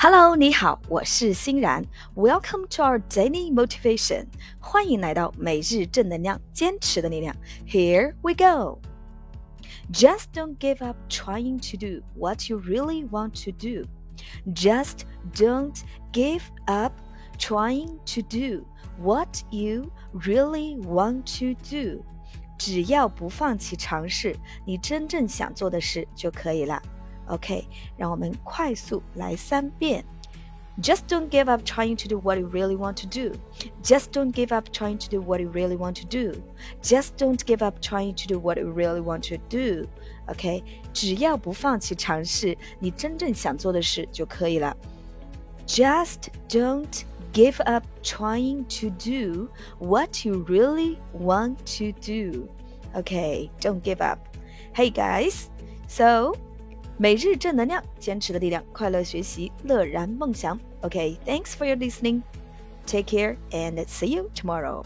Hello，你好，我是欣然。Welcome to our daily motivation，欢迎来到每日正能量，坚持的力量。Here we go. Just don't give up trying to do what you really want to do. Just don't give up trying to do what you really want to do. 只要不放弃尝试你真正想做的事就可以了。 OK，让我们快速来三遍。Just don't give up trying to do what you really want to do. Just don't give up trying to do what you really want to do. Just don't give up trying to do what you really want to do. OK，只要不放弃尝试你真正想做的事就可以了。Just don't give up trying to do what you really want to do. Okay, don't give up. Hey guys, so 每日正能量，坚持的力量，快乐学习，乐然梦想。OK，thanks for your listening. Take care and see you tomorrow.